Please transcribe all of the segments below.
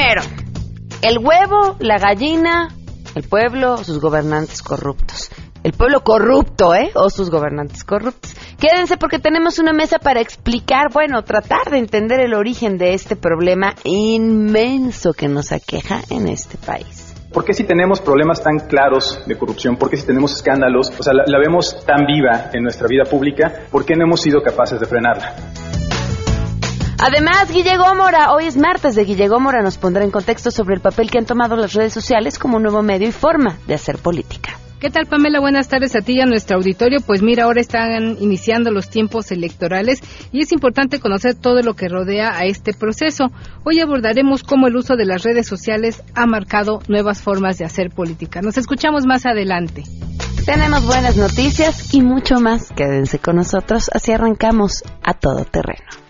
primero? ¿El huevo, la gallina, el pueblo sus gobernantes corruptos? El pueblo corrupto, ¿eh? O sus gobernantes corruptos. Quédense porque tenemos una mesa para explicar, bueno, tratar de entender el origen de este problema inmenso que nos aqueja en este país. ¿Por qué si tenemos problemas tan claros de corrupción? ¿Por qué si tenemos escándalos? O sea, la, la vemos tan viva en nuestra vida pública, ¿por qué no hemos sido capaces de frenarla? Además, Guille Gómora, hoy es martes de Guille Gómora, nos pondrá en contexto sobre el papel que han tomado las redes sociales como un nuevo medio y forma de hacer política. ¿Qué tal, Pamela? Buenas tardes a ti y a nuestro auditorio. Pues mira, ahora están iniciando los tiempos electorales y es importante conocer todo lo que rodea a este proceso. Hoy abordaremos cómo el uso de las redes sociales ha marcado nuevas formas de hacer política. Nos escuchamos más adelante. Tenemos buenas noticias y mucho más. Quédense con nosotros, así arrancamos a todo terreno.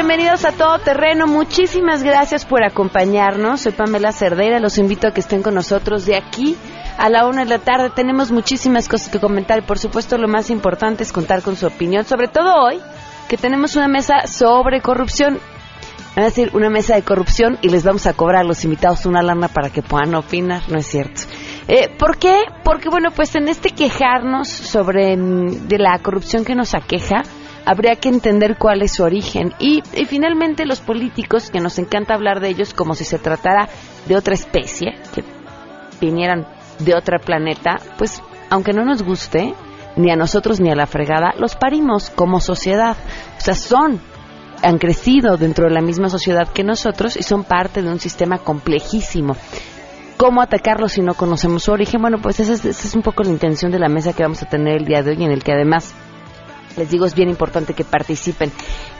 Bienvenidos a Todo Terreno. Muchísimas gracias por acompañarnos. Soy Pamela Cerdeira, los invito a que estén con nosotros de aquí a la una de la tarde. Tenemos muchísimas cosas que comentar por supuesto lo más importante es contar con su opinión, sobre todo hoy que tenemos una mesa sobre corrupción. Van a decir una mesa de corrupción y les vamos a cobrar a los invitados una lana para que puedan opinar, no es cierto. Eh, ¿Por qué? Porque bueno, pues en este quejarnos sobre mm, de la corrupción que nos aqueja, habría que entender cuál es su origen. Y, finalmente los políticos, que nos encanta hablar de ellos como si se tratara de otra especie, que vinieran de otro planeta, pues aunque no nos guste, ni a nosotros ni a la fregada, los parimos como sociedad. O sea, son, han crecido dentro de la misma sociedad que nosotros y son parte de un sistema complejísimo. ¿Cómo atacarlos si no conocemos su origen? Bueno, pues esa es, esa es un poco la intención de la mesa que vamos a tener el día de hoy, en el que además les digo, es bien importante que participen.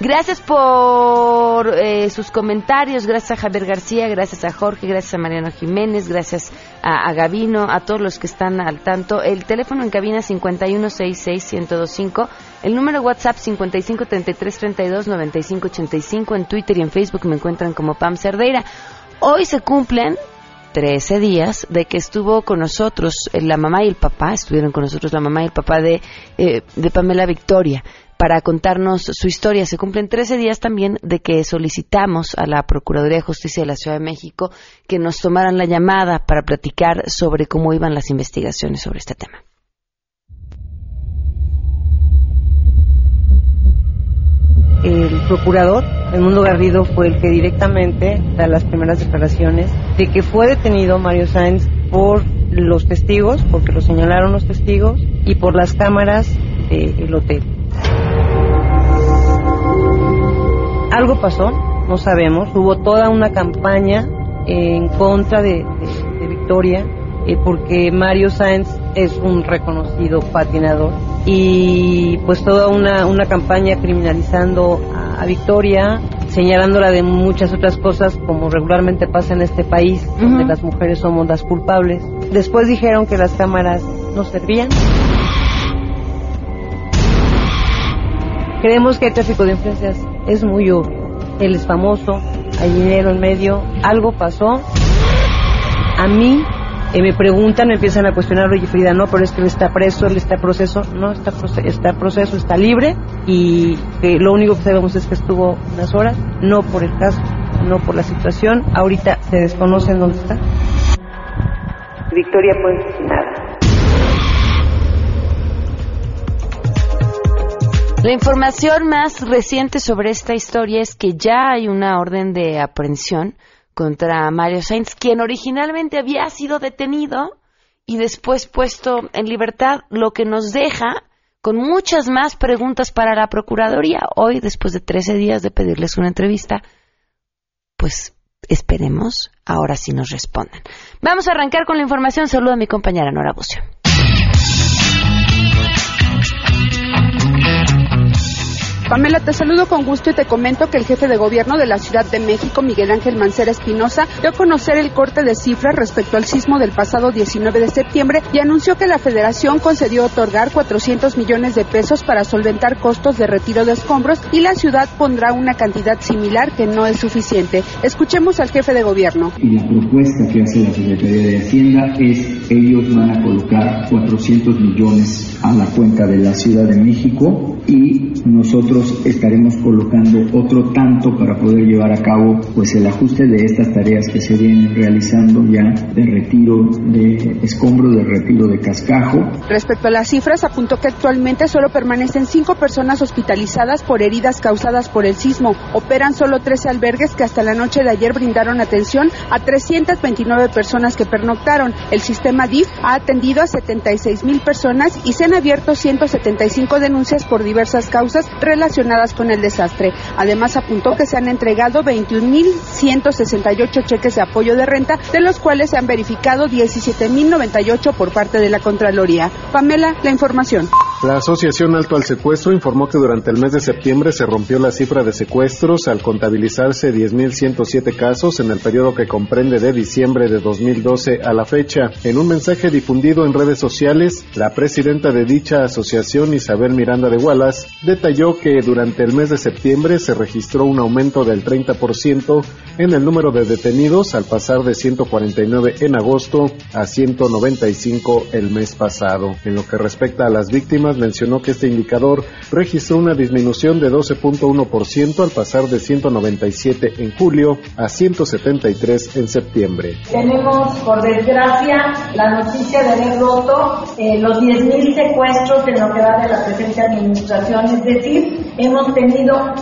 Gracias por eh, sus comentarios, gracias a Javier García, gracias a Jorge, gracias a Mariano Jiménez, gracias a, a Gavino, a todos los que están al tanto. El teléfono en cabina 5166-1025, el número WhatsApp 5533329585, en Twitter y en Facebook me encuentran como Pam Cerdeira. Hoy se cumplen 13 días de que estuvo con nosotros eh, la mamá y el papá, estuvieron con nosotros la mamá y el papá de, eh, de Pamela Victoria para contarnos su historia. Se cumplen 13 días también de que solicitamos a la Procuraduría de Justicia de la Ciudad de México que nos tomaran la llamada para platicar sobre cómo iban las investigaciones sobre este tema. El procurador, Edmundo Garrido, fue el que directamente da las primeras declaraciones de que fue detenido Mario Sáenz por los testigos, porque lo señalaron los testigos, y por las cámaras del hotel. Algo pasó, no sabemos, hubo toda una campaña en contra de, Victoria, eh, porque Mario Sáenz es un reconocido patinador y pues toda una, una campaña criminalizando a, a Victoria, señalándola de muchas otras cosas como regularmente pasa en este país, donde las mujeres somos las culpables. Después dijeron que las cámaras no servían. Creemos que el tráfico de influencias es muy obvio. Él es famoso, hay dinero en medio, algo pasó. A mí eh, me preguntan, me empiezan a cuestionar, oye Frida, no, pero es que él está preso, él está proceso, no está, proce- está proceso, está libre y que lo único que sabemos es que estuvo unas horas, no por el caso, no por la situación, ahorita se desconoce en dónde está. Victoria pues nada. La información más reciente sobre esta historia es que ya hay una orden de aprehensión contra Mario Sainz, quien originalmente había sido detenido y después puesto en libertad, lo que nos deja con muchas más preguntas para la Procuraduría. Hoy, después de 13 días de pedirles una entrevista, pues Esperemos, ahora sí nos respondan. Vamos a arrancar con la información. Saludo a mi compañera Nora Bucio. Pamela, te saludo con gusto y te comento que el jefe de gobierno de la Ciudad de México, Miguel Ángel Mancera Espinosa, dio a conocer el corte de cifras respecto al sismo del pasado 19 de septiembre y anunció que la federación concedió otorgar 400 millones de pesos para solventar costos de retiro de escombros y la ciudad pondrá una cantidad similar que no es suficiente. Escuchemos al jefe de gobierno. Y la propuesta que hace la Secretaría de Hacienda es ellos van a colocar 400 millones a la cuenta de la Ciudad de México y nosotros estaremos colocando otro tanto para poder llevar a cabo pues el ajuste de estas tareas que se vienen realizando ya de retiro de escombro, de retiro de cascajo. Respecto a las cifras, apuntó que actualmente solo permanecen cinco personas hospitalizadas por heridas causadas por el sismo. Operan solo 13 albergues que hasta la noche de ayer brindaron atención a 329 personas que pernoctaron. El sistema DIF ha atendido a 76 mil personas y se han abierto 175 denuncias por diversas causas relacionadas con el desastre. Además, apuntó que se han entregado 21.168 cheques de apoyo de renta, de los cuales se han verificado 17.098 por parte de la Contraloría. Pamela, la información. La Asociación Alto al Secuestro informó que durante el mes de septiembre se rompió la cifra de secuestros al contabilizarse 10.107 casos en el periodo que comprende de diciembre de 2012 a la fecha. En un mensaje difundido en redes sociales, la presidenta de dicha asociación, Isabel Miranda de Wallace, detalló que durante el mes de septiembre se registró un aumento del 30% en el número de detenidos al pasar de 149 en agosto a 195 el mes pasado. En lo que respecta a las víctimas, mencionó que este indicador registró una disminución de 12.1% al pasar de 197 en julio a 173 en septiembre. Tenemos, por desgracia, la noticia de haber roto eh, los 10.000 secuestros en lo que va de la presente administración, es decir, hemos tenido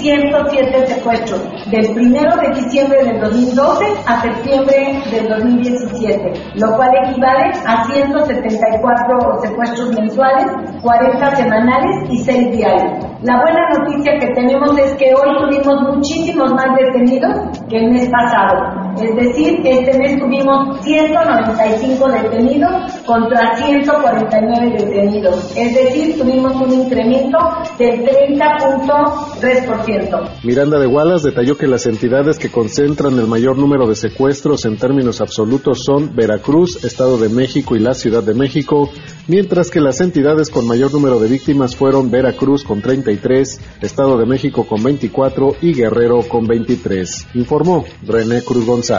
10.107 secuestros del 1 de diciembre del 2012 a septiembre del 2017, lo cual equivale a 174 secuestros mensuales, 40 semanales y 6 diarios. La buena noticia que tenemos es que hoy tuvimos muchísimos más detenidos que el mes pasado. Es decir, este mes tuvimos 195 detenidos contra 149 detenidos. Es decir, tuvimos un incremento del 30.3%. Miranda de Wallace detalló que las entidades que concentran el mayor número de secuestros en términos absolutos son Veracruz, Estado de México y la Ciudad de México, mientras que las entidades con mayor número de víctimas fueron Veracruz con 33, Estado de México con 24 y Guerrero con 23, informó René Cruz González.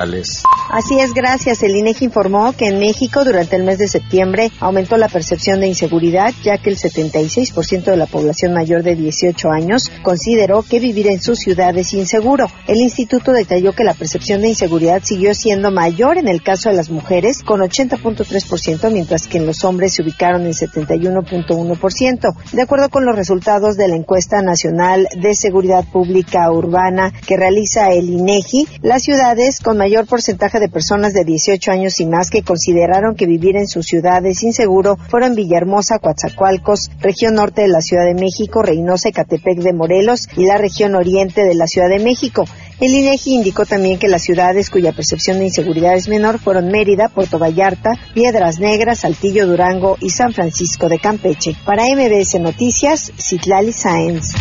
Así es, gracias. El INEGI informó que en México durante el mes de septiembre aumentó la percepción de inseguridad, ya que el 76% de la población mayor de 18 años consideró que vivir en su ciudad es inseguro. El instituto detalló que la percepción de inseguridad siguió siendo mayor en el caso de las mujeres, con 80.3%, mientras que en los hombres se ubicaron en 71.1%. De acuerdo con los resultados de la encuesta nacional de seguridad pública urbana que realiza el INEGI, las ciudades con mayor porcentaje de personas de 18 años y más que consideraron que vivir en sus ciudades inseguro fueron Villahermosa, Coatzacoalcos, región norte de la Ciudad de México, Reynosa, Ecatepec de Morelos y la región oriente de la Ciudad de México. El INEGI indicó también que las ciudades cuya percepción de inseguridad es menor fueron Mérida, Puerto Vallarta, Piedras Negras, Saltillo, Durango y San Francisco de Campeche. Para MBS Noticias, Citlali Sáenz.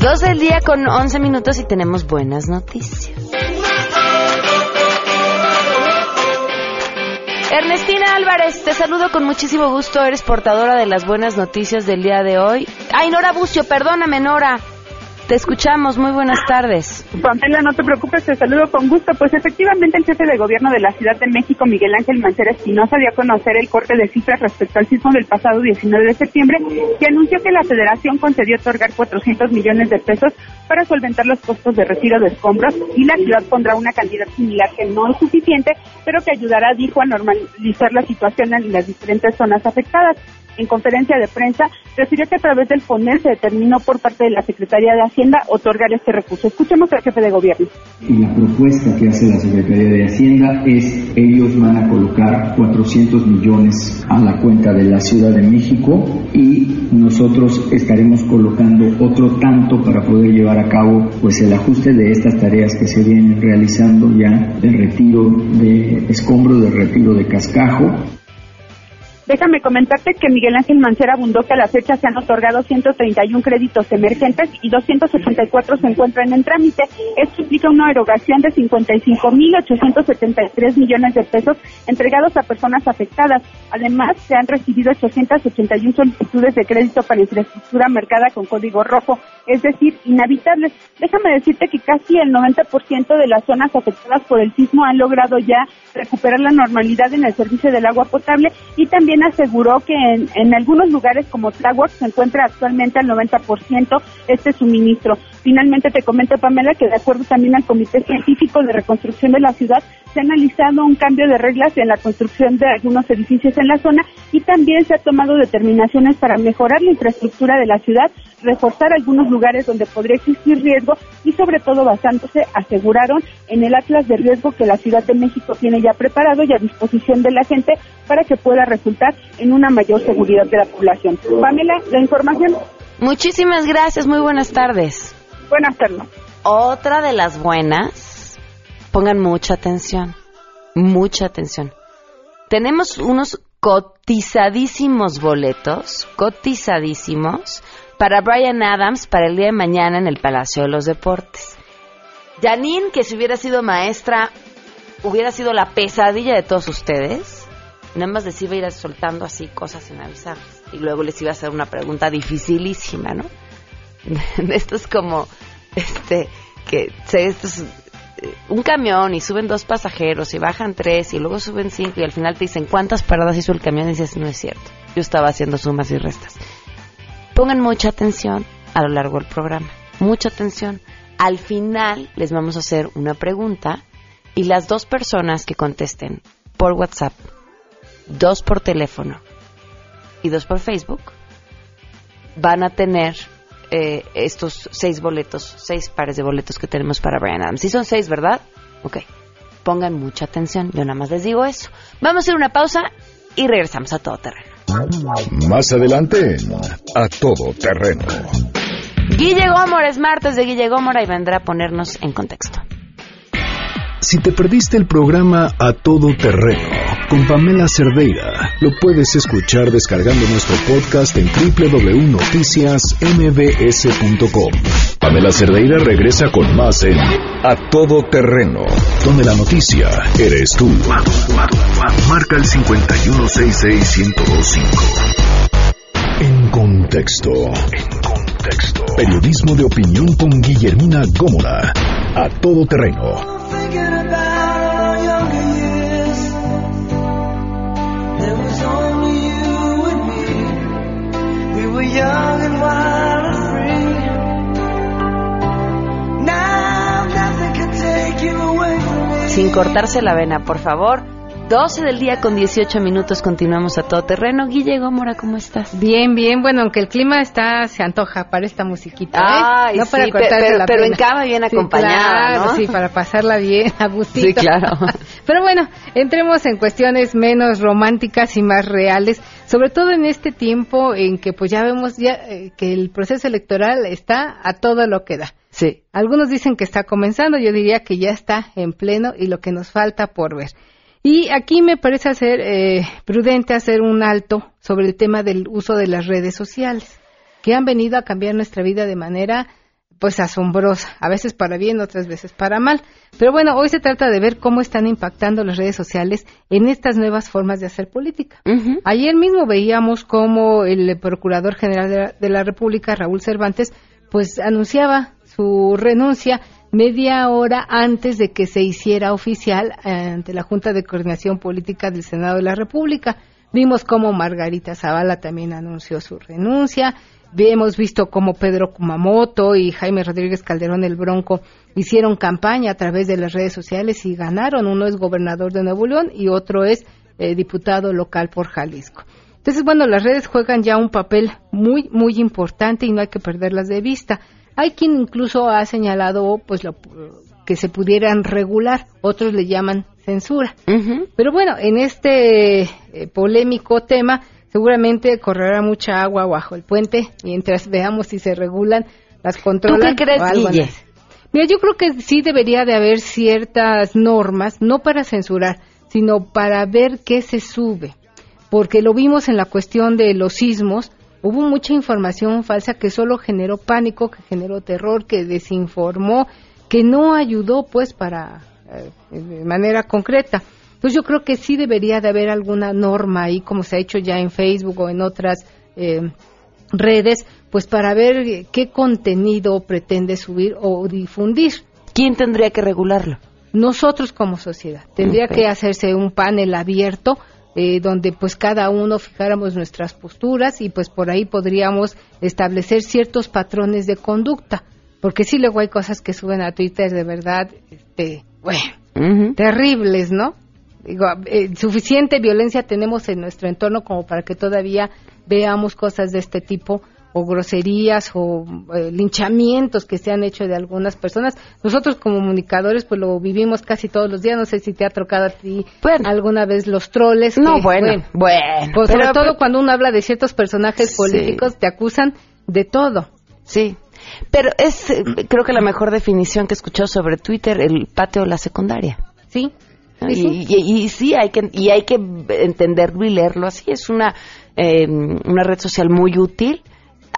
Dos del día con 11 minutos y tenemos buenas noticias. Ernestina Álvarez, te saludo con muchísimo gusto. Eres portadora de las buenas noticias del día de hoy. Ay, Nora Bucio, perdóname, Nora. Te escuchamos. Muy buenas tardes. Pamela, no te preocupes, te saludo con gusto. Pues efectivamente el jefe de gobierno de la Ciudad de México, Miguel Ángel Mancera Espinosa, dio a conocer el corte de cifras respecto al sismo del pasado 19 de septiembre y anunció que la federación concedió otorgar 400 millones de pesos para solventar los costos de retiro de escombros y la ciudad pondrá una cantidad similar que no es suficiente, pero que ayudará, dijo, a normalizar la situación en las diferentes zonas afectadas. En conferencia de prensa, refirió que a través del FONEL se determinó por parte de la Secretaría de Hacienda otorgar este recurso. Escuchemos al jefe de gobierno. La propuesta que hace la Secretaría de Hacienda es ellos van a colocar 400 millones a la cuenta de la Ciudad de México y nosotros estaremos colocando otro tanto para poder llevar a cabo pues el ajuste de estas tareas que se vienen realizando ya el retiro de escombros, de retiro de cascajo Déjame comentarte que Miguel Ángel Mancera abundó que a la fecha se han otorgado 131 créditos emergentes y 284 se encuentran en trámite. Esto implica una erogación de 55.873 millones de pesos entregados a personas afectadas. Además, se han recibido 881 solicitudes de crédito para infraestructura marcada con código rojo, es decir, inhabitables. Déjame decirte que casi el 90% de las zonas afectadas por el sismo han logrado ya recuperar la normalidad en el servicio del agua potable y también aseguró que en, algunos lugares como Tláhuac se encuentra actualmente al 90% este suministro. Finalmente te comento, Pamela, que de acuerdo también al Comité Científico de Reconstrucción de la Ciudad, se ha analizado un cambio de reglas en la construcción de algunos edificios en la zona y también se ha tomado determinaciones para mejorar la infraestructura de la ciudad, reforzar algunos lugares donde podría existir riesgo y sobre todo basándose, aseguraron, en el atlas de riesgo que la Ciudad de México tiene ya preparado y a disposición de la gente para que pueda resultar en una mayor seguridad de la población. Pamela, la información. Muchísimas gracias, muy buenas tardes. Buenas tardes. Otra de las buenas, pongan mucha atención, mucha atención. Tenemos unos cotizadísimos boletos, cotizadísimos, para Brian Adams para el día de mañana en el Palacio de los Deportes. Janine, que si hubiera sido maestra, hubiera sido la pesadilla de todos ustedes. Nada más les iba a ir soltando así cosas sin avisarles. Y luego les iba a hacer una pregunta dificilísima, ¿no? Esto es como, este, que se, esto es, eh, un camión y suben dos pasajeros y bajan tres y luego suben cinco y al final te dicen cuántas paradas hizo el camión y dices, no es cierto. Yo estaba haciendo sumas y restas. Pongan mucha atención a lo largo del programa. Mucha atención. Al final les vamos a hacer una pregunta y las dos personas que contesten por WhatsApp, dos por teléfono y dos por Facebook, van a tener eh, estos seis boletos, seis pares de boletos que tenemos para Brian Adams. Sí son seis, ¿verdad? Ok. Pongan mucha atención. Yo nada más les digo eso. Vamos a hacer una pausa y regresamos a todo terreno. Más adelante A Todo Terreno. Guille Gómora es martes de Guille Gómora y vendrá a ponernos en contexto. Si te perdiste el programa A Todo Terreno con Pamela Cerdeira, lo puedes escuchar descargando nuestro podcast en www.noticiasmbs.com. Pamela Cerdeira regresa con más en A Todo Terreno, donde la noticia eres tú. Marca el 5166125. En contexto. En contexto. Periodismo de opinión con Guillermina Gómora. A Todo Terreno. Sin cortarse la vena, por favor. 12 del día con 18 minutos, continuamos a todo terreno. Guille Gómora, ¿cómo estás? Bien, bien. Bueno, aunque el clima está, se antoja para esta musiquita, ¿eh? Ay, no para sí, pe- pero, la pero en cama bien Sí, acompañada, claro, ¿no? Sí, para pasarla bien, a gustito. Sí, claro. Pero bueno, entremos en cuestiones menos románticas y más reales, sobre todo en este tiempo en que pues ya vemos ya eh, que el proceso electoral está a todo lo que da. Sí. Algunos dicen que está comenzando, yo diría que ya está en pleno y lo que nos falta por ver. Y aquí me parece hacer eh, prudente hacer un alto sobre el tema del uso de las redes sociales, que han venido a cambiar nuestra vida de manera pues asombrosa, a veces para bien, otras veces para mal. Pero bueno, hoy se trata de ver cómo están impactando las redes sociales en estas nuevas formas de hacer política. Ayer mismo veíamos cómo el Procurador General de la, de la República, Raúl Cervantes, pues anunciaba su renuncia media hora antes de que se hiciera oficial eh, ante la Junta de Coordinación Política del Senado de la República. Vimos cómo Margarita Zavala también anunció su renuncia. Hemos visto cómo Pedro Kumamoto y Jaime Rodríguez Calderón el Bronco hicieron campaña a través de las redes sociales y ganaron. Uno es gobernador de Nuevo León y otro es eh, diputado local por Jalisco. Entonces, bueno, las redes juegan ya un papel muy, muy importante y no hay que perderlas de vista. Hay quien incluso ha señalado pues lo, que se pudieran regular, otros le llaman censura. Pero bueno, en este eh, polémico tema seguramente correrá mucha agua bajo el puente mientras veamos si se regulan, las controlan. ¿Tú qué crees, o algo Guille? así. Mira, yo creo que sí debería de haber ciertas normas, no para censurar, sino para ver qué se sube. Porque lo vimos en la cuestión de los sismos, hubo mucha información falsa que solo generó pánico, que generó terror, que desinformó, que no ayudó pues para eh, de manera concreta. Entonces yo creo que sí debería de haber alguna norma ahí, como se ha hecho ya en Facebook o en otras eh, redes, pues para ver qué contenido pretende subir o difundir. ¿Quién tendría que regularlo? Nosotros como sociedad. Tendría que hacerse un panel abierto eh, donde pues cada uno fijáramos nuestras posturas y pues por ahí podríamos establecer ciertos patrones de conducta. Porque sí luego hay cosas que suben a Twitter de verdad, este, bueno, terribles, ¿no? Digo, eh, suficiente violencia tenemos en nuestro entorno como para que todavía veamos cosas de este tipo o groserías o eh, linchamientos que se han hecho de algunas personas. Nosotros como comunicadores pues lo vivimos casi todos los días. No sé si te ha tocado a ti alguna vez los troles. No, que, bueno, bueno. Pues pero- sobre todo pero- cuando uno habla de ciertos personajes Sí. políticos te acusan de todo. Sí. Pero es, eh, creo que la mejor definición que he escuchado sobre Twitter, el patio de la secundaria. Sí. Y, Sí, sí. y- y sí, hay que, y hay que entenderlo y leerlo así. Es una, eh, una red social muy útil.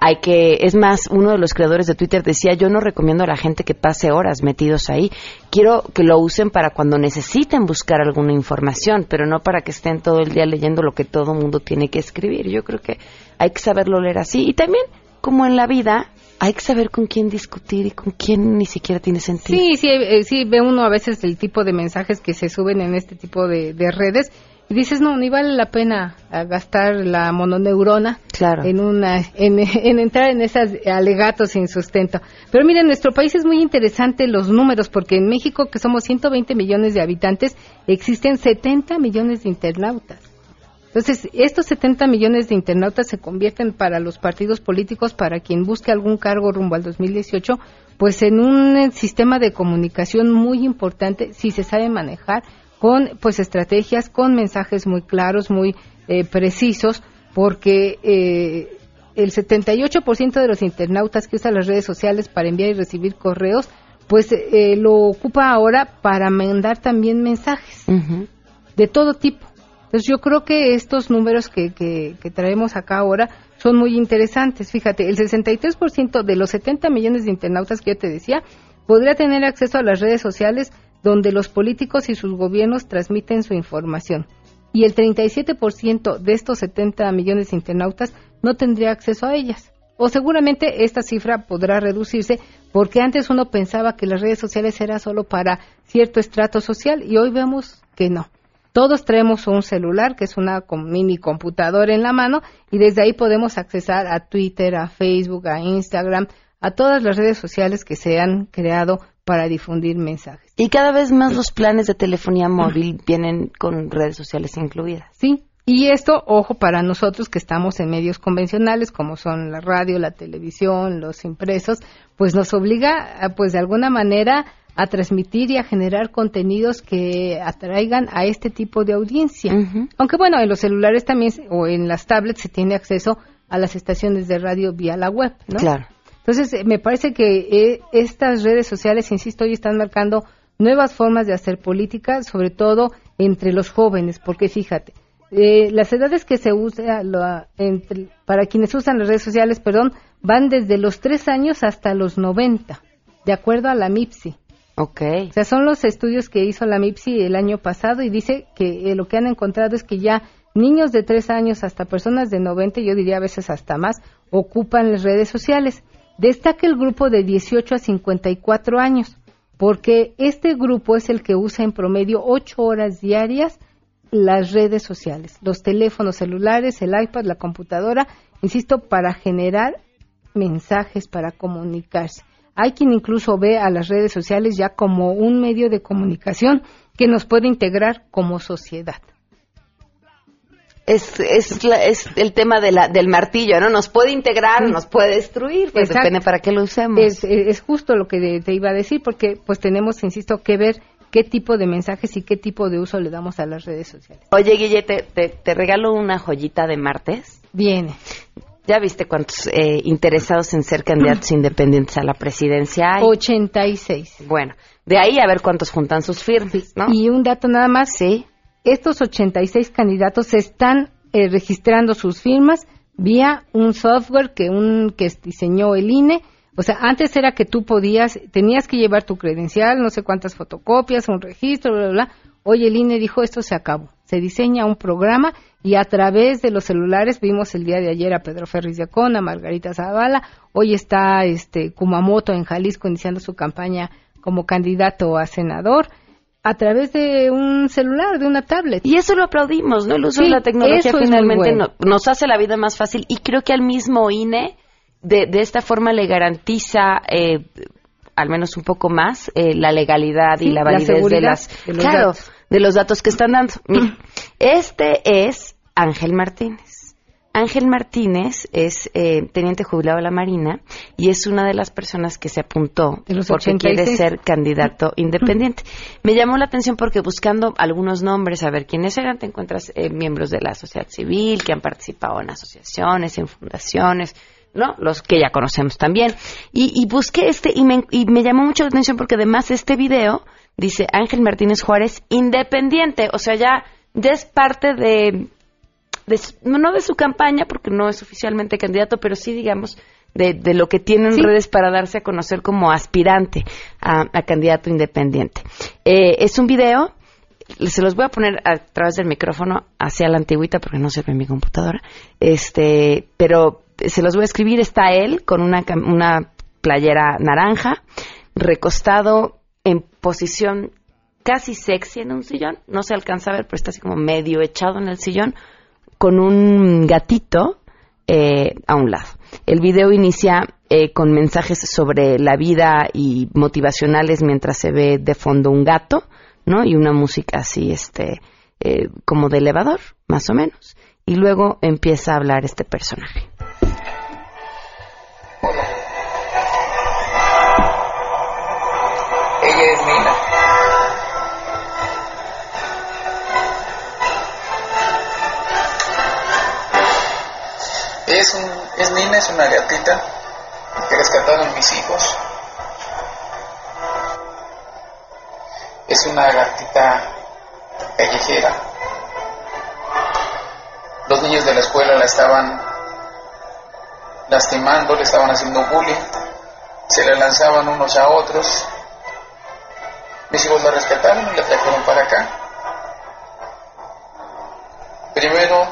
Hay que, es más, uno de los creadores de Twitter decía, yo no recomiendo a la gente que pase horas metidos ahí. Quiero que lo usen para cuando necesiten buscar alguna información, pero no para que estén todo el día leyendo lo que todo mundo tiene que escribir. Yo creo que hay que saberlo leer así. Y también, como en la vida, hay que saber con quién discutir y con quién ni siquiera tiene sentido. Sí, sí, eh, sí, ve uno a veces el tipo de mensajes que se suben en este tipo de, de redes y dices, no, ni vale la pena ah, gastar la mononeurona Claro. en, una, en, en entrar en esos alegatos sin sustento. Pero miren, en nuestro país es muy interesante los números porque en México, que somos 120 millones de habitantes, existen 70 millones de internautas. Entonces, estos 70 millones de internautas se convierten para los partidos políticos, para quien busque algún cargo rumbo al 2018, pues en un eh, sistema de comunicación muy importante, si se sabe manejar, con pues estrategias, con mensajes muy claros, muy eh, precisos, porque eh, el 78% de los internautas que usan las redes sociales para enviar y recibir correos, pues eh, lo ocupa ahora para mandar también mensajes de todo tipo. Entonces yo creo que estos números que, que, que traemos acá ahora son muy interesantes. Fíjate, el 63% de los 70 millones de internautas que yo te decía podría tener acceso a las redes sociales donde los políticos y sus gobiernos transmiten su información. Y el 37% de estos 70 millones de internautas no tendría acceso a ellas. O seguramente esta cifra podrá reducirse porque antes uno pensaba que las redes sociales era solo para cierto estrato social y hoy vemos que no. Todos traemos un celular, que es una mini computadora en la mano, y desde ahí podemos accesar a Twitter, a Facebook, a Instagram, a todas las redes sociales que se han creado para difundir mensajes. Y cada vez más los planes de telefonía móvil vienen con redes sociales incluidas. Sí, y esto, ojo, para nosotros que estamos en medios convencionales, como son la radio, la televisión, los impresos, pues nos obliga, a, pues de alguna manera, a transmitir y a generar contenidos que atraigan a este tipo de audiencia. Aunque bueno, en los celulares también, o en las tablets, se tiene acceso a las estaciones de radio vía la web, ¿no? Claro. Entonces, eh, me parece que eh, estas redes sociales, insisto, hoy están marcando nuevas formas de hacer política, sobre todo entre los jóvenes, porque fíjate, eh, las edades que se usa la- entre- para quienes usan las redes sociales, perdón, van desde los 3 años hasta los 90, de acuerdo a la MIPSI. Ok. O sea, son los estudios que hizo la MIPSI el año pasado y dice que eh, lo que han encontrado es que ya niños de 3 años hasta personas de 90, yo diría a veces hasta más, ocupan las redes sociales. Destaca el grupo de 18 a 54 años, porque este grupo es el que usa en promedio 8 horas diarias las redes sociales, los teléfonos celulares, el iPad, la computadora, insisto, para generar mensajes, para comunicarse. Hay quien incluso ve a las redes sociales ya como un medio de comunicación que nos puede integrar como sociedad. Es, es, la- es el tema de la, del martillo, ¿no? Nos puede integrar, nos puede destruir, pues Exacto. depende para qué lo usemos. Es, es- justo lo que de- te iba a decir, porque pues tenemos, insisto, que ver qué tipo de mensajes y qué tipo de uso le damos a las redes sociales. Oye, Guille, te, te, te regalo una joyita de martes. Viene. ¿Ya viste cuántos eh, interesados en ser candidatos independientes a la presidencia hay? 86. Bueno, de ahí a ver cuántos juntan sus firmas, ¿no? Y un dato nada más. Sí. Estos 86 candidatos están eh, registrando sus firmas vía un software que un que diseñó el INE. O sea, antes era que tú podías, tenías que llevar tu credencial, no sé cuántas fotocopias, un registro, bla, bla, bla. Hoy el INE dijo esto se acabó. Se diseña un programa y a través de los celulares vimos el día de ayer a Pedro Ferris de Acona, Margarita Zavala. Hoy está este Kumamoto en Jalisco iniciando su campaña como candidato a senador a través de un celular, de una tablet. Y eso lo aplaudimos, ¿no? El uso Sí, de la tecnología finalmente bueno. no- nos hace la vida más fácil y creo que al mismo INE de, de esta forma le garantiza eh, al menos un poco más eh, la legalidad y Sí, la la validez de las de los claro, datos. de los datos que están dando. Mira, este es Ángel Martínez. Ángel Martínez es eh, teniente jubilado de la Marina y es una de las personas que se apuntó porque quiere 86. ser candidato independiente. Me llamó la atención porque buscando algunos nombres, a ver quiénes eran, te encuentras eh, miembros de la sociedad civil que han participado en asociaciones, en fundaciones, ¿no? Los que ya conocemos también. Y, y busqué este y me, y me llamó mucho la atención porque además este video dice Ángel Martínez Juárez independiente, o sea, ya, ya es parte de, de su- no de su campaña porque no es oficialmente candidato, pero sí digamos de, de lo que tiene en Sí. redes para darse a conocer como aspirante a, a candidato independiente. Eh, es un video, se los voy a poner a través del micrófono hacia la antigüita porque no se ve en mi computadora, este, pero se los voy a escribir, está él con una, una playera naranja, recostado en posición casi sexy en un sillón, no se alcanza a ver, pero está así como medio echado en el sillón, con un gatito eh, a un lado. El video inicia eh, con mensajes sobre la vida y motivacionales mientras se ve de fondo un gato, ¿no? Y una música así, este, eh, como de elevador, más o menos. Y luego empieza a hablar este personaje. Ella es Nina. Es, un, es Nina, es una gatita que rescataron mis hijos. Es una gatita callejera. Los niños de la escuela la estaban lastimando, le estaban haciendo bullying. Se la lanzaban unos a otros. Mis hijos la rescataron y la trajeron para acá. Primero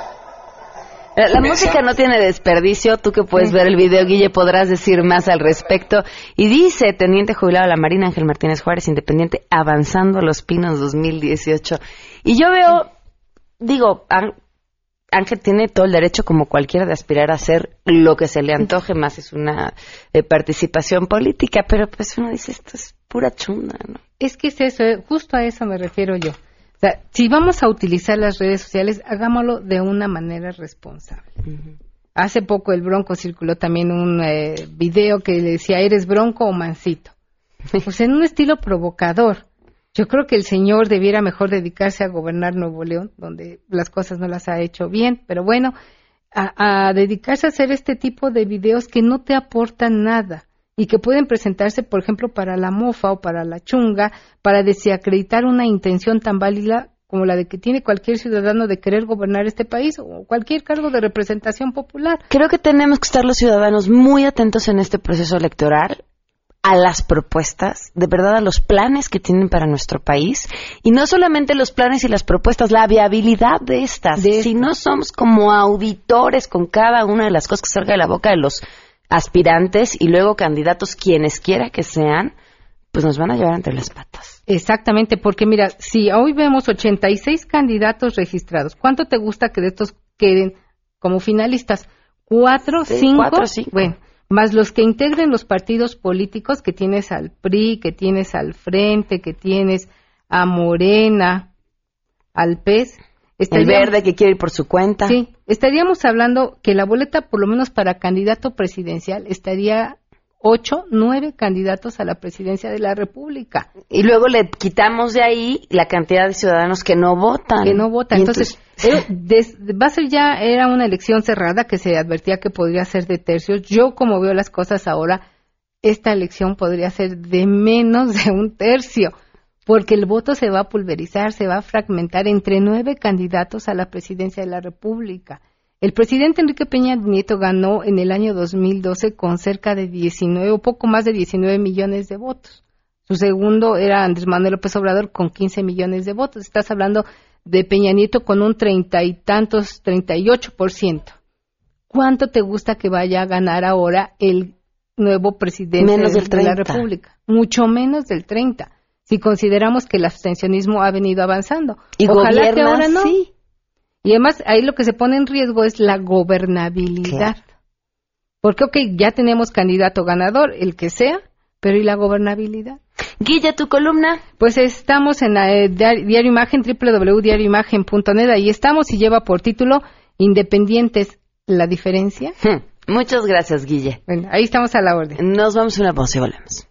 La, la música no tiene desperdicio. Tú que puedes ver el video, Guille, podrás decir más al respecto. Y dice, Teniente Jubilado de la Marina, Ángel Martínez Juárez, independiente, avanzando a los pinos 2018. Y yo veo, digo, Án- Ángel tiene todo el derecho, como cualquiera, de aspirar a hacer lo que se le antoje, más es una eh, participación política, pero pues uno dice, esto es pura chunda, ¿no? Es que es eso, eh, justo a eso me refiero yo. Sea, si vamos a utilizar las redes sociales, hagámoslo de una manera responsable. Hace poco el Bronco circuló también un eh, video que le decía, ¿eres Bronco o Mancito? Pues en un estilo provocador. Yo creo que el señor debiera mejor dedicarse a gobernar Nuevo León, donde las cosas no las ha hecho bien, pero bueno, a, a dedicarse a hacer este tipo de videos que no te aportan nada y que pueden presentarse, por ejemplo, para la mofa o para la chunga, para desacreditar una intención tan válida como la de que tiene cualquier ciudadano de querer gobernar este país o cualquier cargo de representación popular. Creo que tenemos que estar los ciudadanos muy atentos en este proceso electoral a las propuestas, de verdad a los planes que tienen para nuestro país y no solamente los planes y las propuestas, la viabilidad de estas. Si no somos como auditores con cada una de las cosas que salga de la boca de los aspirantes y luego candidatos quienes quiera que sean, pues nos van a llevar entre las patas. Exactamente, porque mira, si hoy vemos 86 candidatos registrados, ¿cuánto te gusta que de estos queden como finalistas? ¿Cuatro, Sí, cinco? cuatro, cinco. Bueno, más los que integren los partidos políticos que tienes al PRI, que tienes al Frente, que tienes a Morena, al PES. El verde que quiere ir por su cuenta. Sí, estaríamos hablando que la boleta, por lo menos para candidato presidencial, estaría ocho, nueve candidatos a la presidencia de la República. Y luego le quitamos de ahí la cantidad de ciudadanos que no votan. que no votan. Y Entonces, eh, des- va a ser ya, era una elección cerrada que se advertía que podría ser de tercios. Yo, como veo las cosas ahora, esta elección podría ser de menos de un tercio, porque el voto se va a pulverizar, se va a fragmentar entre nueve candidatos a la presidencia de la República. El presidente Enrique Peña Nieto ganó en el año 2012 con cerca de 19 o poco más de 19 millones de votos. Su segundo era Andrés Manuel López Obrador con 15 millones de votos. Estás hablando de Peña Nieto con un treinta y tantos, 38 por ciento. ¿Cuánto te gusta que vaya a ganar ahora el nuevo presidente Menos del de la 30. República? Mucho menos del 30. Si consideramos que el abstencionismo ha venido avanzando. Y Ojalá que ahora no. sí. Y además ahí lo que se pone en riesgo es la gobernabilidad. Porque, ok, ya tenemos candidato ganador, el que sea, pero ¿y la gobernabilidad? Guilla, tu columna. Pues estamos en la, eh, Diario Imagen, www.diarioimagen.net, ahí estamos y lleva por título Independientes, la diferencia. Muchas gracias, Guille. Bueno, ahí estamos a la orden. Nos vamos a una pausa y volvemos.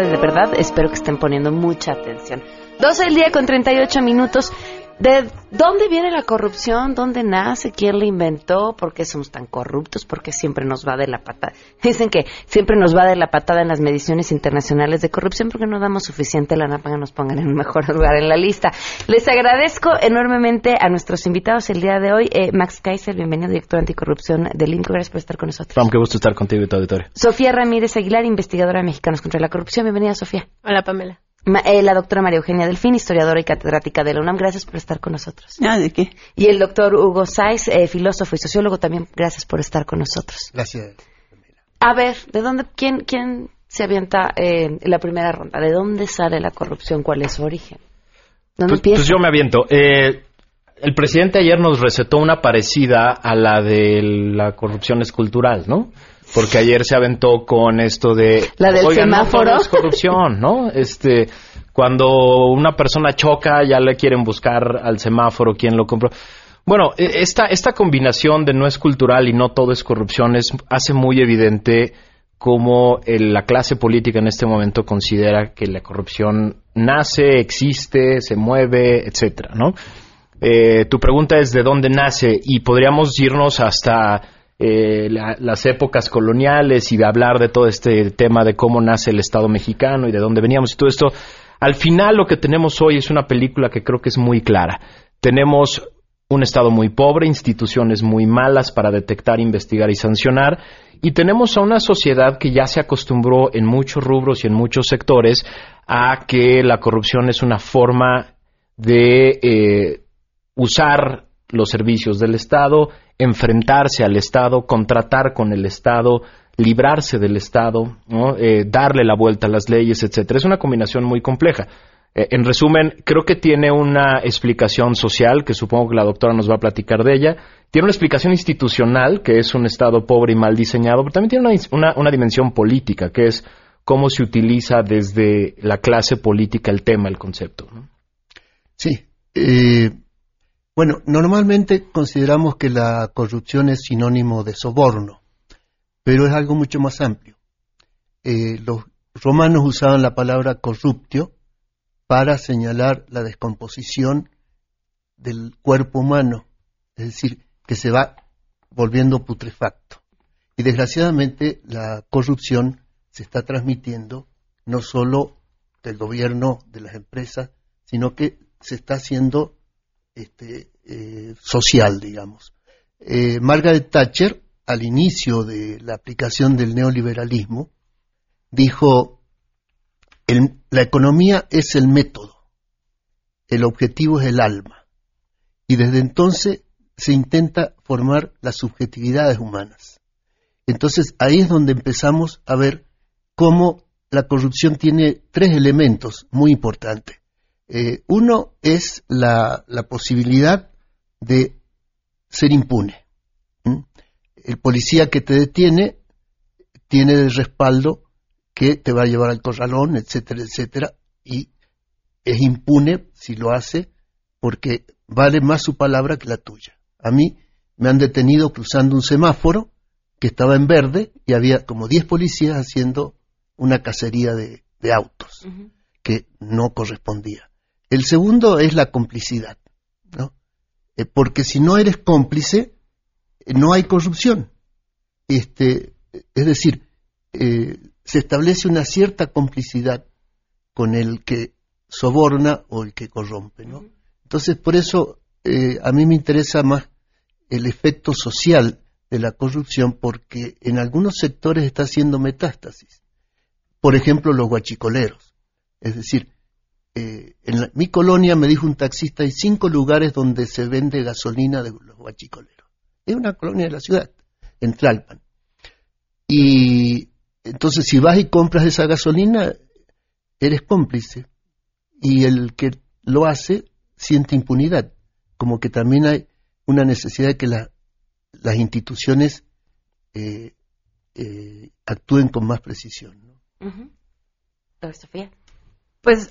Verdad, de verdad, de verdad, espero que estén poniendo mucha atención. 12 del día con 38 minutos. ¿De dónde viene la corrupción? ¿Dónde nace? ¿Quién la inventó? ¿Por qué somos tan corruptos? ¿Por qué siempre nos va de la patada? Dicen que siempre nos va de la patada en las mediciones internacionales de corrupción porque no damos suficiente lana para que nos pongan en un mejor lugar en la lista. Les agradezco enormemente a nuestros invitados el día de hoy. Eh, Max Kaiser, bienvenido, director anticorrupción del INCO. Gracias por estar con nosotros. Pam, qué gusto estar contigo y tu auditorio. Sofía Ramírez Aguilar, investigadora de Mexicanos contra la Corrupción. Bienvenida, Sofía. Hola, Pamela. Eh, la doctora María Eugenia Delfín, historiadora y catedrática de la UNAM. Gracias por estar con nosotros. Ah, ¿de qué? Y el doctor Hugo Sáiz, eh, filósofo y sociólogo, también gracias por estar con nosotros. Gracias. A ver, ¿de dónde, quién, quién se avienta eh, en la primera ronda? ¿De dónde sale la corrupción? ¿Cuál es su origen? ¿Dónde Pues, empieza? pues yo me aviento. Eh, el presidente ayer nos recetó una parecida a la de la corrupción escultural, ¿no? Porque ayer se aventó con esto de... La del "Oigan, no semáforo". es corrupción, ¿no? Este, cuando una persona choca, ya le quieren buscar al semáforo quién lo compró. Bueno, e- esta, esta combinación de no es cultural y no todo es corrupción es, hace muy evidente cómo el- la clase política en este momento considera que la corrupción nace, existe, se mueve, etcétera, ¿no? Eh, tu pregunta es de dónde nace y podríamos irnos hasta eh, la- las épocas coloniales y de hablar de todo este tema de cómo nace el Estado mexicano y de dónde veníamos y todo esto. Al final lo que tenemos hoy es una película que creo que es muy clara. Tenemos un Estado muy pobre, instituciones muy malas para detectar, investigar y sancionar, y tenemos a una sociedad que ya se acostumbró en muchos rubros y en muchos sectores a que la corrupción es una forma de eh, usar los servicios del Estado, enfrentarse al Estado, contratar con el Estado, librarse del Estado. Eh, darle la vuelta a las leyes, etcétera. Es una combinación muy compleja. Eh, en resumen, creo que tiene una explicación social, que supongo que la doctora nos va a platicar de ella. Tiene una explicación institucional, que es un Estado pobre y mal diseñado, pero también tiene una, una- dimensión política, que es cómo se utiliza desde la clase política el tema, el concepto. Sí. eh, bueno, normalmente consideramos que la corrupción es sinónimo de soborno, pero es algo mucho más amplio. Eh, los romanos usaban la palabra corruptio para señalar la descomposición del cuerpo humano, es decir, que se va volviendo putrefacto. Y desgraciadamente la corrupción se está transmitiendo no solo del gobierno, de las empresas, sino que se está haciendo este, eh, social, digamos. Eh, Margaret Thatcher, al inicio de la aplicación del neoliberalismo, dijo, "El- la economía es el método, el objetivo es el alma. y desde entonces se intenta formar las subjetividades humanas. Entonces ahí es donde empezamos a ver cómo la corrupción tiene tres elementos muy importantes. Eh, uno es la, la posibilidad de ser impune. ¿Mm? El policía que te detiene tiene de respaldo que te va a llevar al corralón, etcétera, etcétera, y es impune si lo hace porque vale más su palabra que la tuya. A mí me han detenido cruzando un semáforo que estaba en verde y había como 10 policías haciendo una cacería de, de autos que no correspondía. El segundo es la complicidad, ¿no? Eh, porque si no eres cómplice, eh, no hay corrupción. Este, es decir, eh, se establece una cierta complicidad con el que soborna o el que corrompe, ¿no? Entonces, por eso eh, a mí me interesa más el efecto social de la corrupción porque en algunos sectores está haciendo metástasis. Por ejemplo, los guachicoleros. Es decir, eh, en la- mi colonia me dijo un taxista, hay cinco lugares donde se vende gasolina de los guachicoleros. Es una colonia de la ciudad, en Tlalpan. Y entonces si vas y compras esa gasolina, eres cómplice. Y el que lo hace siente impunidad. Como que también hay una necesidad de que la- las instituciones eh, eh, actúen con más precisión. ¿no? Doctora Sofía. Pues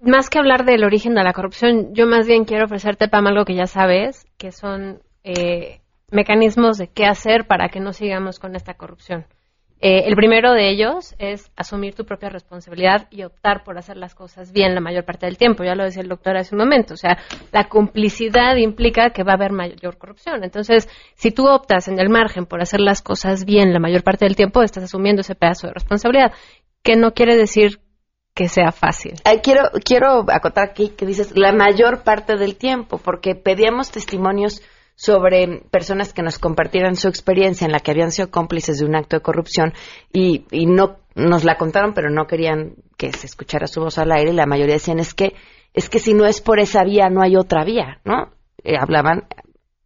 más que hablar del origen de la corrupción, yo más bien quiero ofrecerte, Pam, algo que ya sabes, que son eh, mecanismos de qué hacer para que no sigamos con esta corrupción. Eh, el primero de ellos es asumir tu propia responsabilidad y optar por hacer las cosas bien la mayor parte del tiempo. Ya lo decía el doctor hace un momento. O sea, la complicidad implica que va a haber mayor corrupción. Entonces, si tú optas en el margen por hacer las cosas bien la mayor parte del tiempo, estás asumiendo ese pedazo de responsabilidad, que no quiere decir que sea fácil. Quiero, quiero acotar aquí que dices la mayor parte del tiempo, porque pedíamos testimonios sobre personas que nos compartieran su experiencia en la que habían sido cómplices de un acto de corrupción y, y no nos la contaron, pero no querían que se escuchara su voz al aire. Y la mayoría decían es que es que si no es por esa vía no hay otra vía, ¿no? Eh, hablaban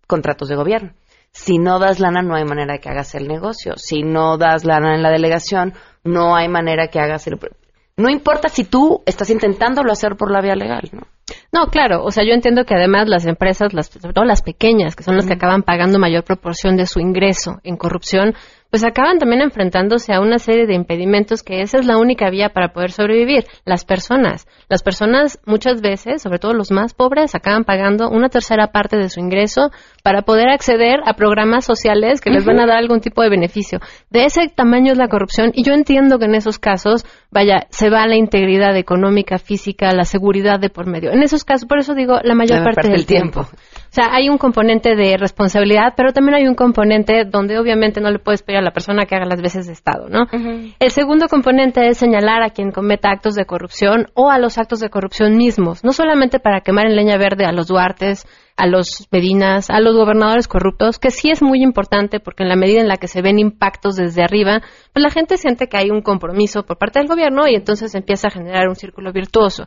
contratos de gobierno. Si no das lana, no hay manera que hagas el negocio. Si no das lana en la delegación, no hay manera que hagas el. No importa si tú estás intentándolo hacer por la vía legal, ¿no? No, claro, o sea, yo entiendo que además las empresas, las, sobre todo las pequeñas, que son las que acaban pagando mayor proporción de su ingreso en corrupción, pues acaban también enfrentándose a una serie de impedimentos que esa es la única vía para poder sobrevivir. Las personas, las personas muchas veces, sobre todo los más pobres, acaban pagando una tercera parte de su ingreso para poder acceder a programas sociales que les van a dar algún tipo de beneficio. De ese tamaño es la corrupción y yo entiendo que en esos casos, vaya, se va la integridad económica, física, la seguridad de por medio. En esos casos, por eso digo la mayor parte, del tiempo. O sea, hay un componente de responsabilidad, pero también hay un componente donde obviamente no le puedes pedir a la persona que haga las veces de Estado, ¿no? El segundo componente es señalar a quien cometa actos de corrupción o a los actos de corrupción mismos, no solamente para quemar en leña verde a los Duartes, a los Medinas, a los gobernadores corruptos, que sí es muy importante porque en la medida en la que se ven impactos desde arriba, pues la gente siente que hay un compromiso por parte del gobierno y entonces empieza a generar un círculo virtuoso.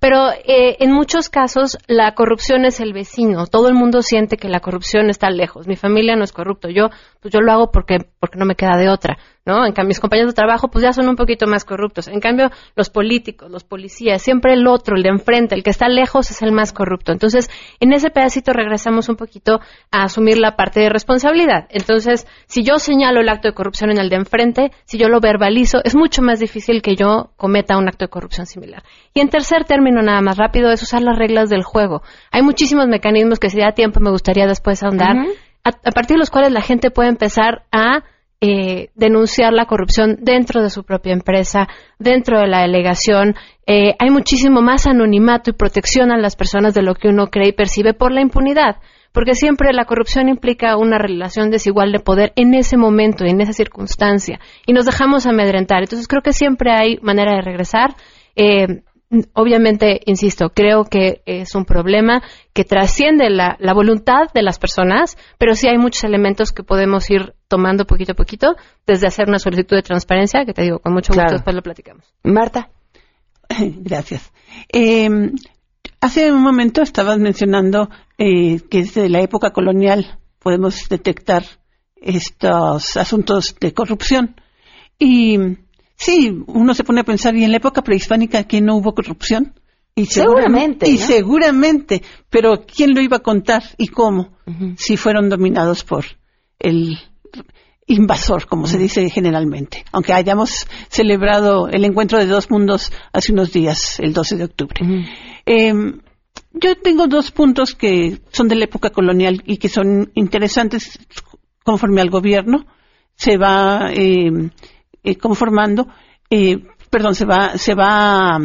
Pero eh, en muchos casos la corrupción es el vecino. Todo el mundo siente que la corrupción está lejos. Mi familia no es corrupto. Yo, pues yo lo hago porque, porque no me queda de otra, ¿no? En cambio, mis compañeros de trabajo, pues ya son un poquito más corruptos. En cambio, los políticos, los policías, siempre el otro, el de enfrente, el que está lejos es el más corrupto. Entonces, en ese pedacito regresamos un poquito a asumir la parte de responsabilidad. Entonces, si yo señalo el acto de corrupción en el de enfrente, si yo lo verbalizo, es mucho más difícil que yo cometa un acto de corrupción similar. Y en tercer término, nada más rápido, es usar las reglas del juego. Hay muchísimos mecanismos que si da tiempo me gustaría después ahondar, a, a partir de los cuales la gente puede empezar a eh, denunciar la corrupción dentro de su propia empresa, dentro de la delegación. Eh, hay muchísimo más anonimato y protección a las personas de lo que uno cree y percibe por la impunidad. Porque siempre la corrupción implica una relación desigual de poder en ese momento, en esa circunstancia, y nos dejamos amedrentar. Entonces creo que siempre hay manera de regresar. Eh, obviamente, insisto, creo que es un problema que trasciende la, la voluntad de las personas, pero sí hay muchos elementos que podemos ir tomando poquito a poquito, desde hacer una solicitud de transparencia, que te digo, con mucho gusto Claro. después lo platicamos. Marta. Gracias. Eh, Hace un momento estabas mencionando eh, que desde la época colonial podemos detectar estos asuntos de corrupción. Y sí, uno se pone a pensar, ¿y en la época prehispánica aquí no hubo corrupción? Y Seguramente, seguramente, pero ¿quién lo iba a contar y cómo? Si fueron dominados por el invasor, como se dice generalmente, aunque hayamos celebrado el encuentro de dos mundos hace unos días, el 12 de octubre. Eh, yo tengo dos puntos que son de la época colonial y que son interesantes conforme al gobierno. Se va eh, eh, conformando, eh, perdón, se va, se va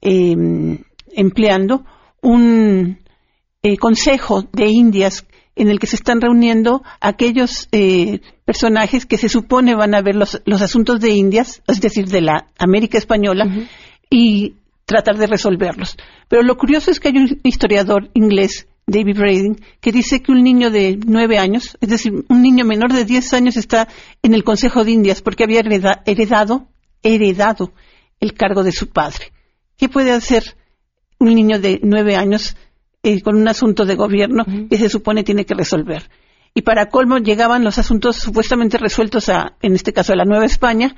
eh, empleando un eh, consejo de Indias en el que se están reuniendo aquellos eh, personajes que se supone van a ver los, los asuntos de Indias, es decir, de la América Española, y tratar de resolverlos. Pero lo curioso es que hay un historiador inglés, David Braden, que dice que un niño de nueve años, es decir, un niño menor de diez años está en el Consejo de Indias porque había hereda- heredado, heredado el cargo de su padre. ¿Qué puede hacer un niño de nueve años eh, con un asunto de gobierno que se supone tiene que resolver? Y para colmo llegaban los asuntos supuestamente resueltos a, en este caso, a la Nueva España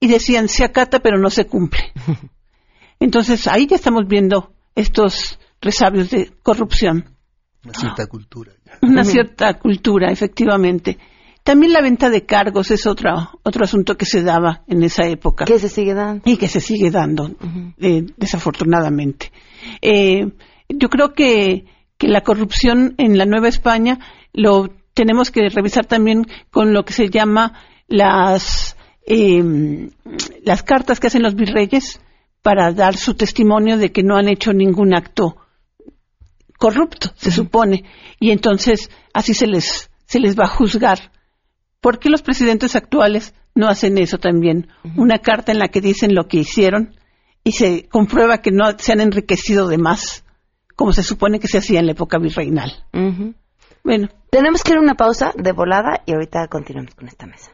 y decían se acata pero no se cumple. Entonces ahí ya estamos viendo estos resabios de corrupción. Una cierta cultura. Una cierta cultura, efectivamente. También la venta de cargos es otro, otro asunto que se daba en esa época. Que se sigue dando. Y que se sigue dando, eh, desafortunadamente. Eh, yo creo que, que la corrupción en la Nueva España lo tenemos que revisar también con lo que se llama las, eh, las cartas que hacen los virreyes para dar su testimonio de que no han hecho ningún acto corrupto, se supone. Y entonces así se les, se les va a juzgar. ¿Por qué los presidentes actuales no hacen eso también? Una carta en la que dicen lo que hicieron y se comprueba que no se han enriquecido de más, como se supone que se hacía en la época virreinal. Bueno. Tenemos que ir a una pausa de volada y ahorita continuamos con esta mesa.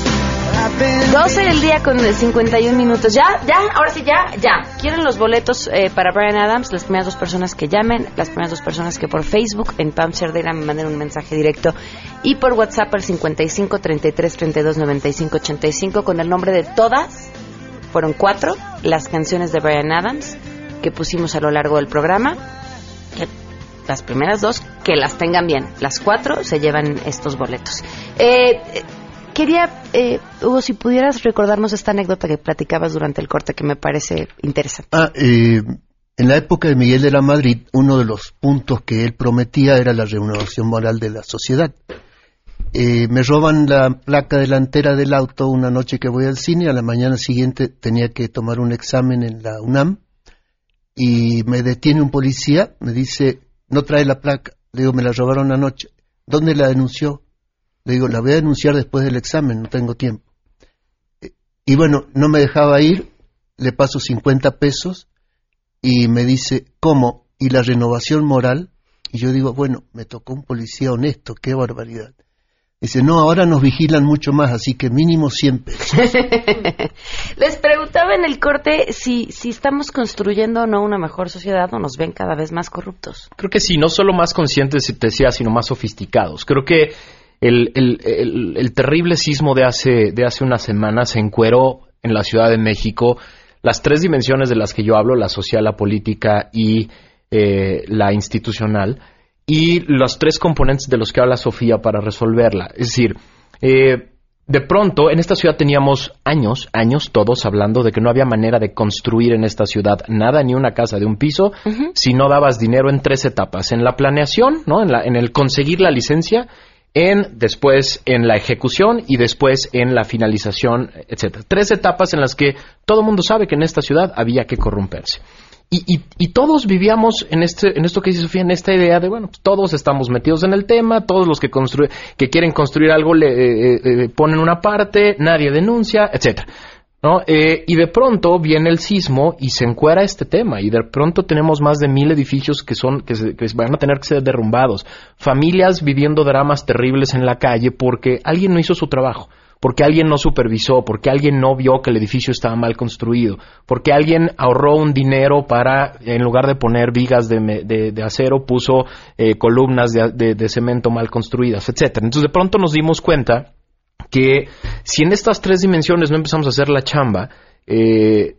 12 del día con 51 minutos. Ya, ya, ahora sí, ya, ya. ¿Quieren los boletos eh, para Brian Adams? Las primeras dos personas que llamen, las primeras dos personas que por Facebook en Pam Cerdera me manden un mensaje directo y por WhatsApp al 55 33 32 95 85 con el nombre de todas. Fueron cuatro las canciones de Brian Adams que pusimos a lo largo del programa. Las primeras dos que las tengan bien. Las cuatro se llevan estos boletos. Eh, quería, eh, Hugo, si pudieras recordarnos esta anécdota que platicabas durante el corte que me parece interesante. Ah, eh, en la época de Miguel de la Madrid, uno de los puntos que él prometía era la renovación moral de la sociedad. Eh, me roban la placa delantera del auto una noche que voy al cine, a la mañana siguiente tenía que tomar un examen en la UNAM y me detiene un policía, me dice, no trae la placa, le digo, me la robaron anoche, ¿dónde la denunció? Le digo, la voy a denunciar después del examen, no tengo tiempo. Y bueno, no me dejaba ir, le paso 50 pesos y me dice, ¿cómo? ¿Y la renovación moral? Y yo digo, bueno, me tocó un policía honesto, qué barbaridad. Dice, no, ahora nos vigilan mucho más, así que mínimo 100 pesos. Les preguntaba en el corte si, si estamos construyendo o no una mejor sociedad o nos ven cada vez más corruptos. Creo que sí, no solo más conscientes, te decía, sino más sofisticados. Creo que el, el- el- el terrible sismo de hace, de hace unas semanas se encueró en la Ciudad de México las tres dimensiones de las que yo hablo, la social, la política y eh, la institucional, y los tres componentes de los que habla Sofía para resolverla. Es decir, eh, de pronto en esta ciudad teníamos años, años todos hablando de que no había manera de construir en esta ciudad nada, ni una casa de un piso, si no dabas dinero en tres etapas. En la planeación, ¿no? en, la- en el conseguir la licencia, en después en la ejecución y después en la finalización, etcétera. Tres etapas en las que todo el mundo sabe que en esta ciudad había que corromperse. Y, y- y todos vivíamos en este, en esto que dice Sofía, en esta idea de bueno, pues todos estamos metidos en el tema, todos los que constru- que quieren construir algo le eh, eh, ponen una parte, nadie denuncia, etcétera. ¿No? Eh, y de pronto viene el sismo y se encuera este tema y de pronto tenemos más de mil edificios que son que, se- que van a tener que ser derrumbados, familias viviendo dramas terribles en la calle porque alguien no hizo su trabajo, porque alguien no supervisó, porque alguien no vio que el edificio estaba mal construido, porque alguien ahorró un dinero para en lugar de poner vigas de, de- de acero puso eh, columnas de, de- de cemento mal construidas, etcétera. Entonces de pronto nos dimos cuenta que si en estas tres dimensiones no empezamos a hacer la chamba, eh,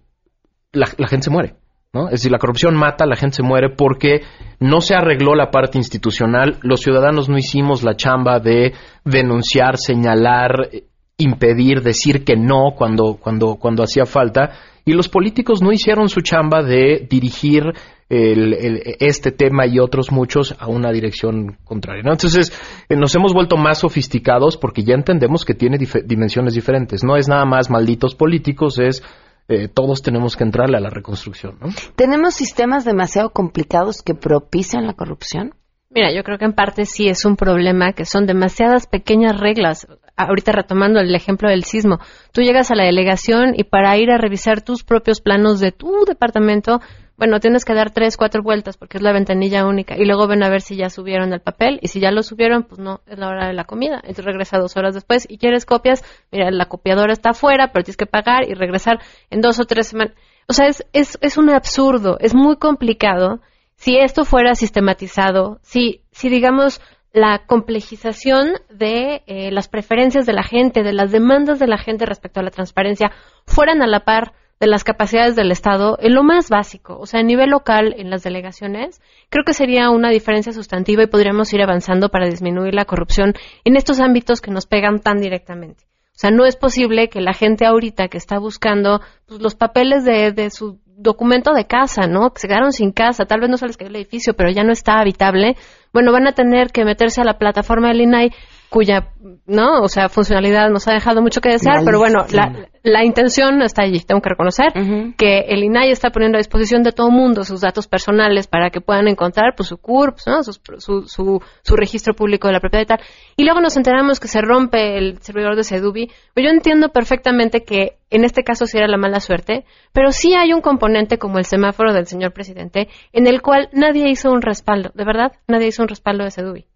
la, la gente se muere. ¿no? Es decir, la corrupción mata, la gente se muere porque no se arregló la parte institucional, los ciudadanos no hicimos la chamba de denunciar, señalar, impedir, decir que no cuando, cuando, cuando hacía falta, y los políticos no hicieron su chamba de dirigir el- el- este tema y otros muchos a una dirección contraria. ¿no? Entonces, eh, nos hemos vuelto más sofisticados porque ya entendemos que tiene dif- dimensiones diferentes. No es nada más malditos políticos, es eh, todos tenemos que entrarle a la reconstrucción. ¿no? ¿Tenemos sistemas demasiado complicados que propician la corrupción? Mira, yo creo que en parte sí es un problema que son demasiadas pequeñas reglas. Ahorita retomando el ejemplo del sismo, tú llegas a la delegación y para ir a revisar tus propios planos de tu departamento, bueno, tienes que dar tres, cuatro vueltas porque es la ventanilla única y luego ven a ver si ya subieron el papel y si ya lo subieron, pues no, es la hora de la comida. Entonces regresa dos horas después y quieres copias, mira, la copiadora está afuera, pero tienes que pagar y regresar en dos o tres semanas. O sea, es, es, es un absurdo, es muy complicado si esto fuera sistematizado, si, si digamos la complejización de eh, las preferencias de la gente, de las demandas de la gente respecto a la transparencia, fueran a la par de las capacidades del Estado en lo más básico, o sea, a nivel local, en las delegaciones, creo que sería una diferencia sustantiva y podríamos ir avanzando para disminuir la corrupción en estos ámbitos que nos pegan tan directamente. O sea, no es posible que la gente ahorita que está buscando pues, los papeles de, de su documento de casa, ¿no? Que se quedaron sin casa, tal vez no se les cayó el edificio, pero ya no está habitable. Bueno, van a tener que meterse a la plataforma del INAI cuya, ¿no? O sea, funcionalidad nos ha dejado mucho que desear, pero bueno, la, la intención está allí, tengo que reconocer que el INAI está poniendo a disposición de todo mundo sus datos personales para que puedan encontrar pues, su CURP, ¿no? Sus- su, su, su registro público de la propiedad y tal. Y luego nos enteramos que se rompe el servidor de Sedubi. Pues yo entiendo perfectamente que en este caso sí era la mala suerte, pero sí hay un componente como el semáforo del señor presidente en el cual nadie hizo un respaldo, de verdad, nadie hizo un respaldo de Sedubi.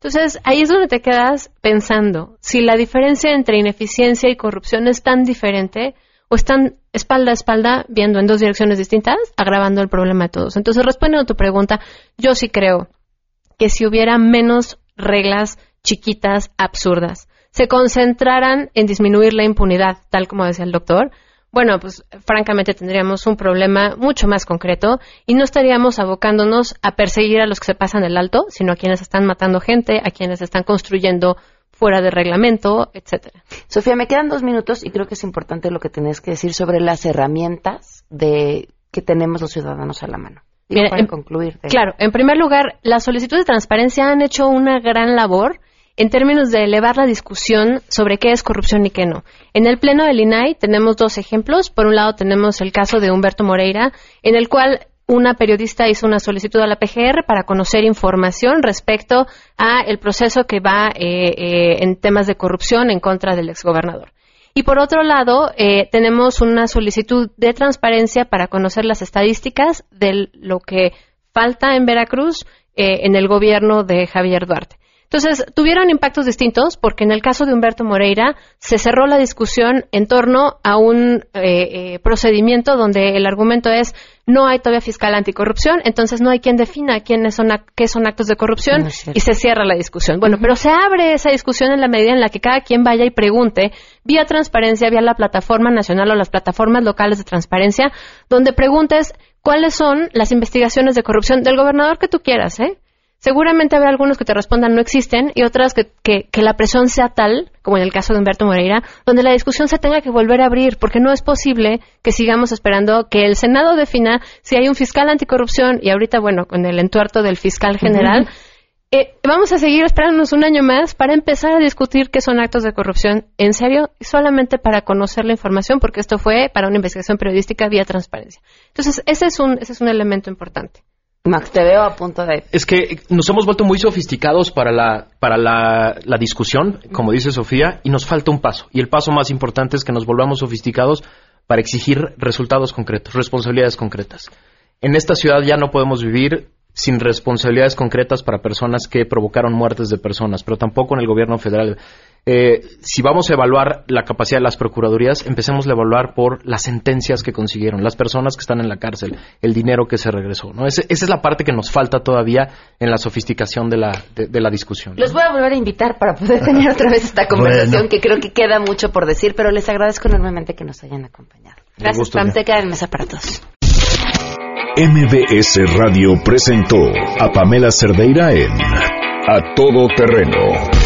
Entonces, ahí es donde te quedas pensando si la diferencia entre ineficiencia y corrupción es tan diferente o están espalda a espalda viendo en dos direcciones distintas, agravando el problema de todos. Entonces, respondiendo a tu pregunta, yo sí creo que si hubiera menos reglas chiquitas, absurdas, se concentraran en disminuir la impunidad, tal como decía el doctor, bueno, pues francamente tendríamos un problema mucho más concreto y no estaríamos abocándonos a perseguir a los que se pasan el alto, sino a quienes están matando gente, a quienes están construyendo fuera de reglamento, etcétera. Sofía, me quedan dos minutos y creo que es importante lo que tenés que decir sobre las herramientas de que tenemos los ciudadanos a la mano. Digo, Mira, para en- concluir. de- Claro, en primer lugar, las solicitudes de transparencia han hecho una gran labor en términos de elevar la discusión sobre qué es corrupción y qué no. En el pleno del INAI tenemos dos ejemplos. Por un lado tenemos el caso de Humberto Moreira, en el cual una periodista hizo una solicitud a la PGR para conocer información respecto a el proceso que va eh, eh, en temas de corrupción en contra del exgobernador. Y por otro lado, eh, tenemos una solicitud de transparencia para conocer las estadísticas de lo que falta en Veracruz eh, en el gobierno de Javier Duarte. Entonces, tuvieron impactos distintos porque en el caso de Humberto Moreira se cerró la discusión en torno a un eh, eh, procedimiento donde el argumento es no hay todavía fiscal anticorrupción, entonces no hay quien defina quiénes son qué son actos de corrupción No cierto. y se cierra la discusión. Bueno, pero se abre esa discusión en la medida en la que cada quien vaya y pregunte vía transparencia, vía la plataforma nacional o las plataformas locales de transparencia, donde preguntes cuáles son las investigaciones de corrupción del gobernador que tú quieras, ¿eh? Seguramente habrá algunos que te respondan no existen y otras que, que, que la presión sea tal, como en el caso de Humberto Moreira, donde la discusión se tenga que volver a abrir, porque no es posible que sigamos esperando que el Senado defina si hay un fiscal anticorrupción y ahorita, bueno, con el entuerto del fiscal general, Eh, vamos a seguir esperándonos un año más para empezar a discutir qué son actos de corrupción en serio, solamente para conocer la información, porque esto fue para una investigación periodística vía transparencia. Entonces, ese es un, ese es un elemento importante. Max, te veo a punto de... Es que nos hemos vuelto muy sofisticados para la, para la, la discusión, como dice Sofía, y nos falta un paso. Y el paso más importante es que nos volvamos sofisticados para exigir resultados concretos, responsabilidades concretas. En esta ciudad ya no podemos vivir sin responsabilidades concretas para personas que provocaron muertes de personas, pero tampoco en el gobierno federal. Eh, si vamos a evaluar la capacidad de las procuradurías, empecemos a evaluar por las sentencias que consiguieron, las personas que están en la cárcel, el dinero que se regresó. ¿no? esa es la parte que nos falta todavía en la sofisticación de la, de, la discusión. Los voy a volver a invitar para poder tener otra vez esta conversación, que creo que queda mucho por decir, pero les agradezco enormemente que nos hayan acompañado. Gracias, Pam. Te queda en mesa para todos. MBS Radio presentó a Pamela Cerdeira en A Todo Terreno.